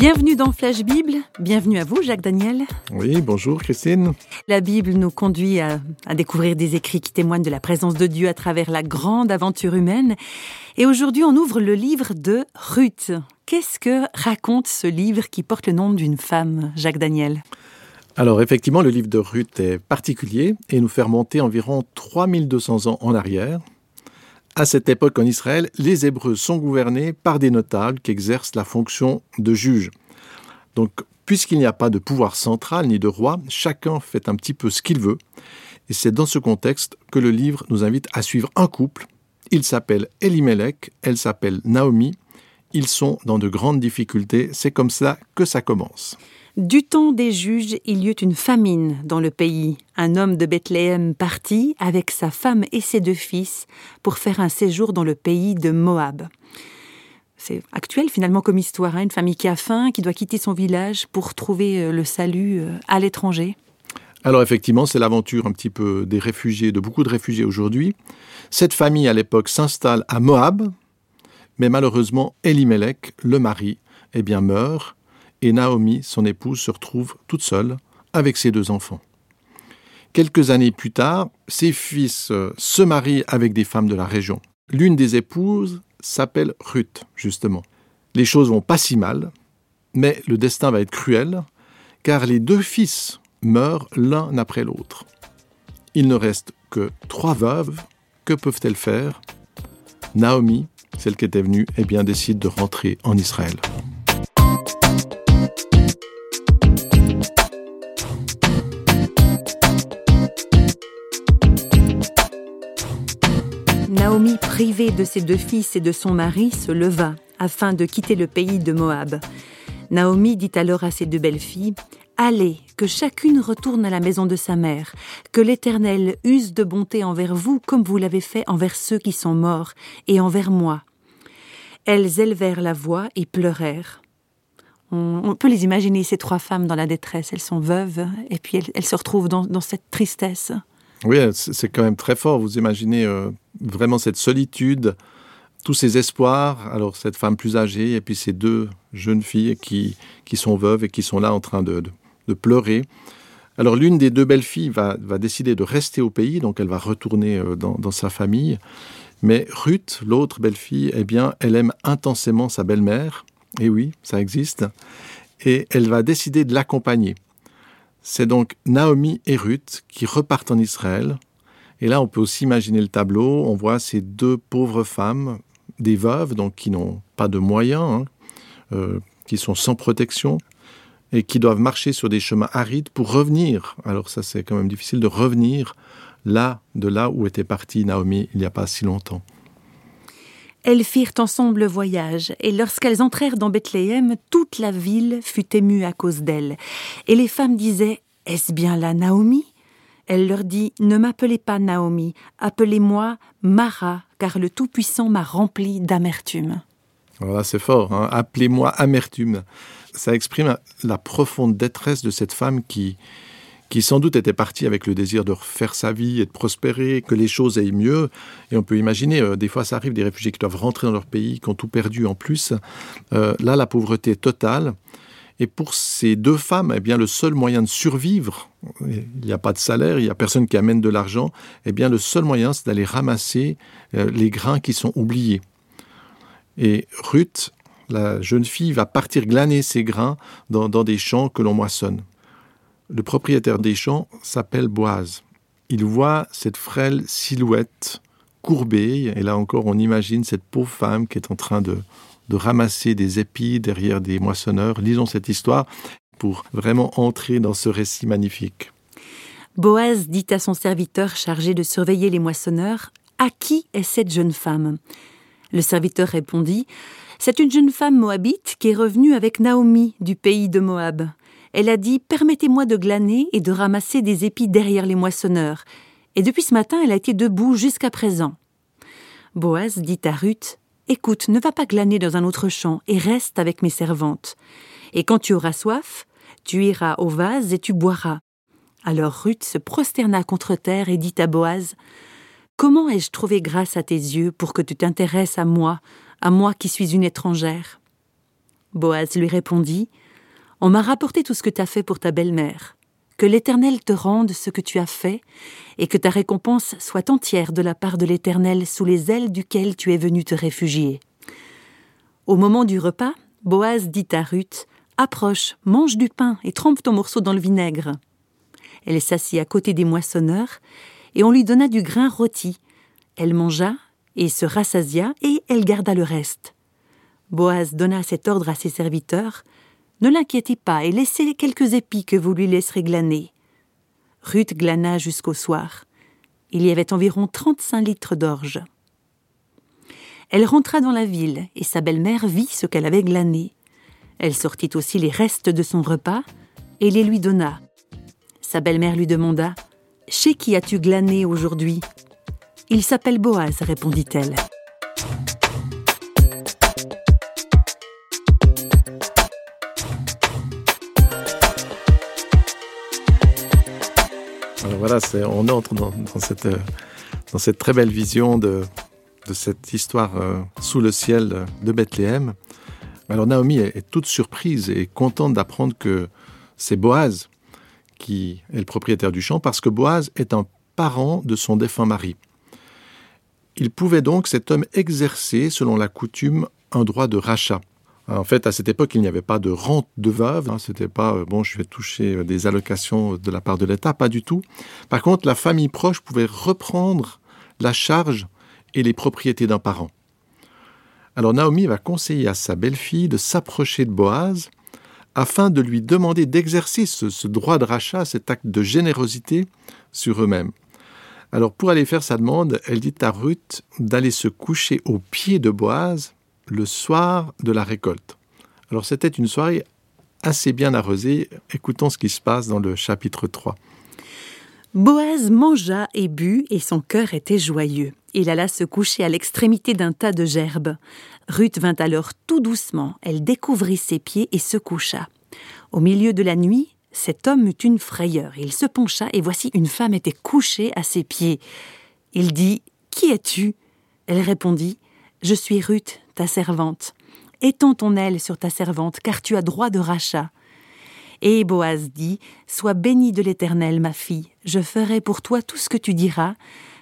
Bienvenue dans Flash Bible, bienvenue à vous Jacques Daniel. Oui, bonjour Christine. La Bible nous conduit à, à, découvrir des écrits qui témoignent de la présence de Dieu à travers la grande aventure humaine. Et aujourd'hui on ouvre le livre de Ruth. Qu'est-ce que raconte ce livre qui porte le nom d'une femme, Jacques Daniel? Alors effectivement, le livre de Ruth est particulier et nous fait remonter environ 3200 ans en arrière. À cette époque en Israël, les Hébreux sont gouvernés par des notables qui exercent la fonction de juge. Donc, puisqu'il n'y a pas de pouvoir central ni de roi, chacun fait un petit peu ce qu'il veut. Et c'est dans ce contexte que le livre nous invite à suivre un couple. Il s'appelle Elimelech, elle s'appelle Naomi. Ils sont dans de grandes difficultés. C'est comme ça que ça commence. Du temps des juges, il y eut une famine dans le pays. Un homme de Bethléem partit avec sa femme et ses deux fils pour faire un séjour dans le pays de Moab. C'est actuel finalement comme histoire, hein une famille qui a faim, qui doit quitter son village pour trouver le salut à l'étranger. Alors effectivement, c'est l'aventure un petit peu des réfugiés, de beaucoup de réfugiés aujourd'hui. Cette famille à l'époque s'installe à Moab, mais malheureusement, Elimelech, le mari, eh bien meurt et Naomi, son épouse, se retrouve toute seule avec ses deux enfants. Quelques années plus tard, ses fils se marient avec des femmes de la région. L'une des épouses s'appelle Ruth, justement. Les choses vont pas si mal, mais le destin va être cruel, car les deux fils meurent l'un après l'autre. Il ne reste que trois veuves. Que peuvent-elles faire? Naomi, celle qui était venue, eh bien, décide de rentrer en Israël. Naomi, privée de ses deux fils et de son mari, se leva afin de quitter le pays de Moab. Naomi dit alors à ses deux belles-filles Allez, que chacune retourne à la maison de sa mère, que l'Éternel use de bonté envers vous comme vous l'avez fait envers ceux qui sont morts, et envers moi. Elles élevèrent la voix et pleurèrent. On, peut les imaginer, ces trois femmes dans la détresse. Elles sont veuves, et puis elles, se retrouvent dans, dans, cette tristesse. Oui, c'est quand même très fort. Vous imaginez euh, vraiment cette solitude, tous ces espoirs. Alors cette femme plus âgée, et puis ces deux jeunes filles qui, qui sont veuves et qui sont là en train de, de, pleurer. Alors l'une des deux belles filles va, va, décider de rester au pays, donc elle va retourner euh, dans, dans sa famille. Mais Ruth, l'autre belle-fille, eh bien, elle aime intensément sa belle-mère. Et oui, ça existe. Et elle va décider de l'accompagner. C'est donc Naomi et Ruth qui repartent en Israël. Et là, on peut aussi imaginer le tableau. On voit ces deux pauvres femmes, des veuves, donc qui n'ont pas de moyens, hein, euh, qui sont sans protection et qui doivent marcher sur des chemins arides pour revenir. Alors ça, c'est quand même difficile de revenir là, de là où était partie Naomi il n'y a pas si longtemps. Elles firent ensemble le voyage, et lorsqu'elles entrèrent dans Bethléem, toute la ville fut émue à cause d'elles. Et les femmes disaient Est-ce bien là Naomi? Elle leur dit Ne m'appelez pas Naomi, appelez-moi Mara, car le Tout-Puissant m'a rempli d'amertume. Voilà, c'est fort. Hein Appelez-moi amertume. Ça exprime la profonde détresse de cette femme qui, qui sans doute était parti avec le désir de refaire sa vie et de prospérer, que les choses aillent mieux. Et on peut imaginer, euh, des fois ça arrive, des réfugiés qui doivent rentrer dans leur pays, qui ont tout perdu en plus. Euh, là, la pauvreté totale. Et pour ces deux femmes, eh bien, le seul moyen de survivre, il n'y a pas de salaire, il n'y a personne qui amène de l'argent, eh bien, le seul moyen, c'est d'aller ramasser euh, les grains qui sont oubliés. Et Ruth, la jeune fille, va partir glaner ces grains dans, dans des champs que l'on moissonne. Le propriétaire des champs s'appelle Boise. Il voit cette frêle silhouette courbée, et là encore on imagine cette pauvre femme qui est en train de, de ramasser des épis derrière des moissonneurs. Lisons cette histoire pour vraiment entrer dans ce récit magnifique. Boaz dit à son serviteur chargé de surveiller les moissonneurs À qui est cette jeune femme? Le serviteur répondit C'est une jeune femme moabite qui est revenue avec Naomi du pays de Moab elle a dit Permettez-moi de glaner et de ramasser des épis derrière les moissonneurs. Et depuis ce matin, elle a été debout jusqu'à présent. Boaz dit à Ruth Écoute, ne va pas glaner dans un autre champ et reste avec mes servantes. Et quand tu auras soif, Tu iras au vase et tu boiras. Alors Ruth se prosterna contre terre et dit à Boaz Comment ai-je trouvé grâce à tes yeux pour que tu t'intéresses à moi, à moi qui suis une étrangère? Boaz lui répondit On m'a rapporté tout ce que tu as fait pour ta belle-mère. Que l'Éternel te rende ce que tu as fait, et que ta récompense soit entière de la part de l'Éternel sous les ailes duquel tu es venu te réfugier. Au moment du repas, Boaz dit à Ruth Approche, mange du pain et trempe ton morceau dans le vinaigre. Elle s'assit à côté des moissonneurs, et on lui donna du grain rôti. Elle mangea et se rassasia, et elle garda le reste. Boaz donna cet ordre à ses serviteurs Ne l'inquiétez pas et laissez quelques épis que vous lui laisserez glaner. Ruth glana jusqu'au soir. Il y avait environ trente-cinq litres d'orge. Elle rentra dans la ville, et sa belle-mère vit ce qu'elle avait glané. Elle sortit aussi les restes de son repas, et les lui donna. Sa belle-mère lui demanda Chez qui as-tu glané aujourd'hui Il s'appelle Boaz, répondit-elle. Voilà, on entre dans, cette, dans, cette, très belle vision de, cette histoire euh, sous le ciel de Bethléem. Alors Naomi est, toute surprise et contente d'apprendre que c'est Boaz qui est le propriétaire du champ parce que Boaz est un parent de son défunt mari. Il pouvait donc, cet homme, exercer, selon la coutume, un droit de rachat. En fait, à cette époque, il n'y avait pas de rente de veuve. Hein, C'était pas euh, bon, je vais toucher euh, des allocations de la part de l'État, pas du tout. Par contre, la famille proche pouvait reprendre la charge et les propriétés d'un parent. Alors Naomi va conseiller à sa belle-fille de s'approcher de Boaz afin de lui demander d'exercer ce, ce, droit de rachat, cet acte de générosité sur eux-mêmes. Alors pour aller faire sa demande, elle dit à Ruth d'aller se coucher aux pieds de Boaz le soir de la récolte. Alors c'était une soirée assez bien arrosée. Écoutons ce qui se passe dans le chapitre 3. Boaz mangea et but, et son cœur était joyeux. Il alla se coucher à l'extrémité d'un tas de gerbes. Ruth vint alors tout doucement, elle découvrit ses pieds et se coucha. Au milieu de la nuit, cet homme eut une frayeur. Il se pencha, et voici une femme était couchée à ses pieds. Il dit Qui es-tu? Elle répondit Je suis Ruth, ta servante. Étends ton aile sur ta servante, car tu as droit de rachat. Et Boaz dit Sois bénie de l'Éternel, ma fille, je ferai pour toi tout ce que tu diras,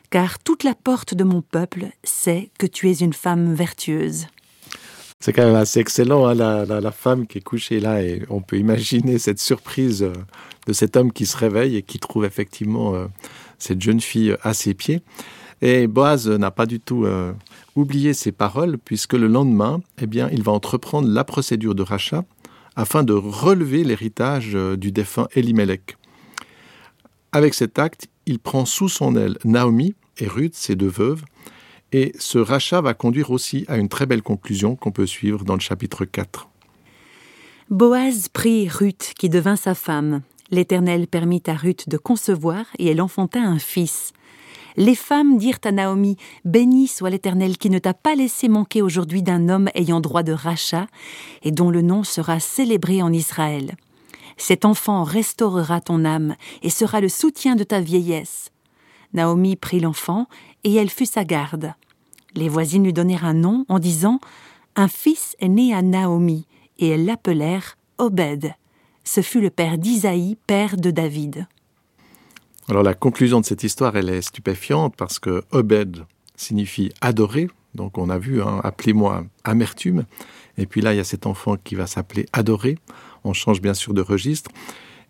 car toute la porte de mon peuple sait que tu es une femme vertueuse. C'est quand même assez excellent, hein, la, femme qui est couchée là, et on peut imaginer cette surprise euh, de cet homme qui se réveille et qui trouve effectivement euh, cette jeune fille à ses pieds. Et Boaz n'a pas du tout euh, oublié ses paroles, puisque le lendemain, eh bien, il va entreprendre la procédure de rachat afin de relever l'héritage euh, du défunt Elimelech. Avec cet acte, il prend sous son aile Naomi et Ruth, ses deux veuves, et ce rachat va conduire aussi à une très belle conclusion qu'on peut suivre dans le chapitre 4. Boaz prit Ruth, qui devint sa femme. L'Éternel permit à Ruth de concevoir, et elle enfanta un fils les femmes dirent à Naomi Béni soit l'Éternel qui ne t'a pas laissé manquer aujourd'hui d'un homme ayant droit de rachat, et dont le nom sera célébré en Israël. Cet enfant restaurera ton âme et sera le soutien de ta vieillesse. Naomi prit l'enfant, et elle fut sa garde. Les voisines lui donnèrent un nom en disant Un fils est né à Naomi, et elles l'appelèrent Obed. Ce fut le père d'Isaïe, père de David. Alors la conclusion de cette histoire, elle est stupéfiante parce que Obed signifie adorer. Donc on a vu, hein, appelez-moi amertume. Et puis là, il y a cet enfant qui va s'appeler adorer. On change bien sûr de registre.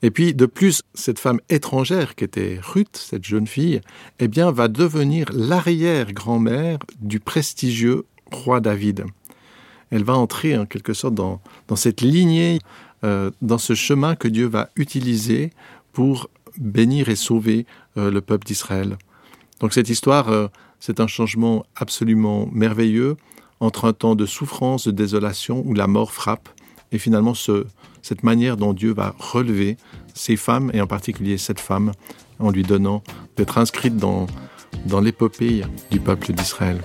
Et puis de plus, cette femme étrangère qui était Ruth, cette jeune fille, eh bien va devenir l'arrière-grand-mère du prestigieux roi David. Elle va entrer en quelque sorte dans, dans cette lignée, euh, dans ce chemin que Dieu va utiliser pour bénir et sauver euh, le peuple d'Israël. Donc cette histoire, euh, c'est un changement absolument merveilleux entre un temps de souffrance, de désolation, où la mort frappe, et finalement ce, cette manière dont Dieu va relever ces femmes, et en particulier cette femme, en lui donnant d'être inscrite dans, dans l'épopée du peuple d'Israël.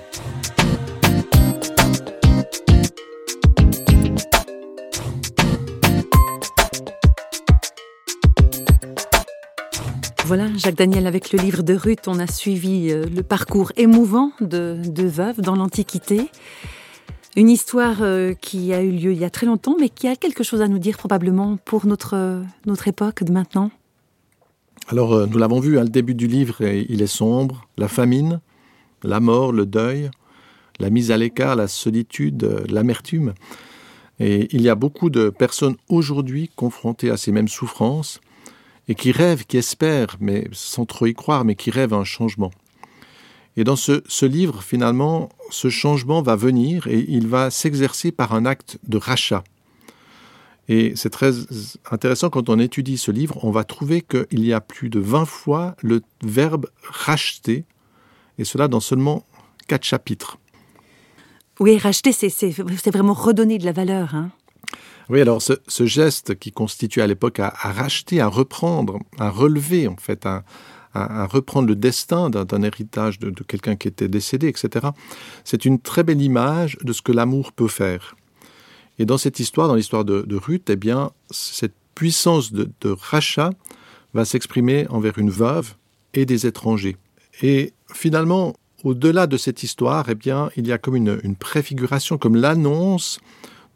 Voilà, Jacques Daniel, avec le livre de Ruth, on a suivi euh, le parcours émouvant de, de veuves dans l'Antiquité. Une histoire euh, qui a eu lieu il y a très longtemps, mais qui a quelque chose à nous dire probablement pour notre, notre époque de maintenant. Alors, euh, nous l'avons vu, à hein, le début du livre, il est sombre, la famine, la mort, le deuil, la mise à l'écart, la solitude, l'amertume. Et il y a beaucoup de personnes aujourd'hui confrontées à ces mêmes souffrances, et qui rêvent, qui espèrent, mais sans trop y croire, mais qui rêvent un changement. Et dans ce, livre, finalement, ce changement va venir et il va s'exercer par un acte de rachat. Et c'est très intéressant quand on étudie ce livre, on va trouver qu'il y a plus de 20 fois le verbe racheter, et cela dans seulement quatre chapitres. Oui, racheter, c'est vraiment redonner de la valeur. Hein oui, alors ce, geste qui constitue à l'époque à, racheter, à reprendre, à relever en fait, à, reprendre le destin d'un héritage de, quelqu'un qui était décédé, etc., c'est une très belle image de ce que l'amour peut faire. Et dans cette histoire, dans l'histoire de, Ruth, eh bien, cette puissance de, rachat va s'exprimer envers une veuve et des étrangers. Et finalement, au-delà de cette histoire, eh bien, il y a comme une, une préfiguration, comme l'annonce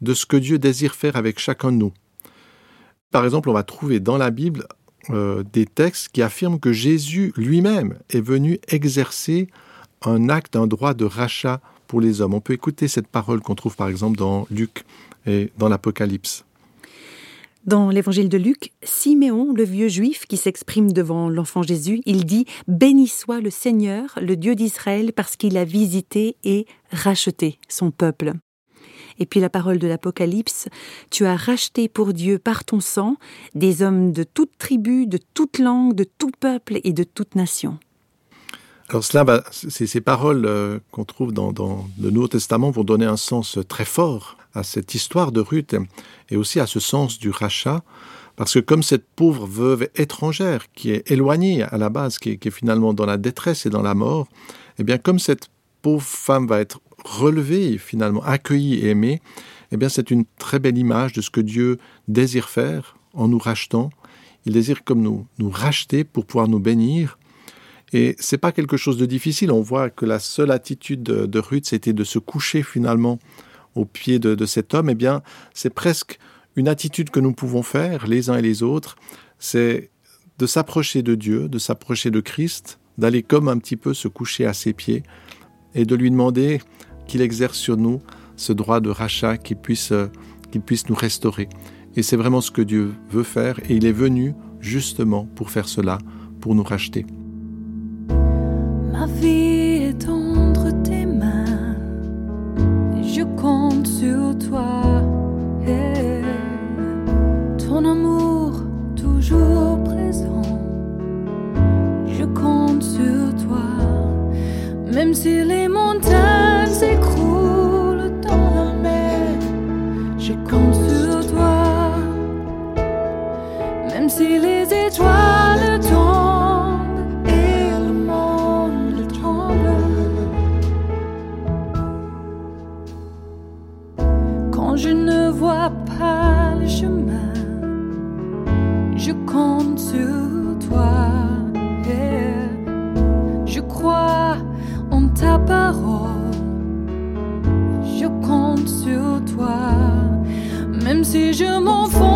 de ce que Dieu désire faire avec chacun de nous. Par exemple, on va trouver dans la Bible euh, des textes qui affirment que Jésus lui-même est venu exercer un acte, un droit de rachat pour les hommes. On peut écouter cette parole qu'on trouve par exemple dans Luc et dans l'Apocalypse. Dans l'évangile de Luc, Siméon, le vieux juif qui s'exprime devant l'enfant Jésus, il dit Béni soit le Seigneur, le Dieu d'Israël, parce qu'il a visité et racheté son peuple. Et puis la parole de l'Apocalypse, tu as racheté pour Dieu par ton sang des hommes de toute tribu, de toute langue, de tout peuple et de toute nation. Alors cela, c'est ces paroles euh, qu'on trouve dans, le Nouveau Testament vont donner un sens très fort à cette histoire de Ruth et aussi à ce sens du rachat, parce que comme cette pauvre veuve étrangère qui est éloignée à la base, qui est, qui est finalement dans la détresse et dans la mort, eh bien comme cette pauvre femme va être relevée, finalement accueillie et aimée, eh bien c'est une très belle image de ce que Dieu désire faire en nous rachetant. Il désire comme nous nous racheter pour pouvoir nous bénir. Et c'est pas quelque chose de difficile. On voit que la seule attitude de, Ruth, c'était de se coucher finalement au pied de, de cet homme. Eh bien, c'est presque une attitude que nous pouvons faire les uns et les autres. C'est de s'approcher de Dieu, de s'approcher de Christ, d'aller comme un petit peu se coucher à ses pieds et de lui demander qu'il exerce sur nous ce droit de rachat, qu'il puisse, euh, puisse nous restaurer. Et c'est vraiment ce que Dieu veut faire, et il est venu justement pour faire cela, pour nous racheter. Ma vie est entre tes mains, je compte sur toi. ton amour toujours présent, je compte sur toi, même si les montagnes si les étoiles tombent et le monde tremble. Quand je ne vois pas le chemin, je compte sur toi. Je crois en ta parole, je compte sur toi, même si je m'enfonce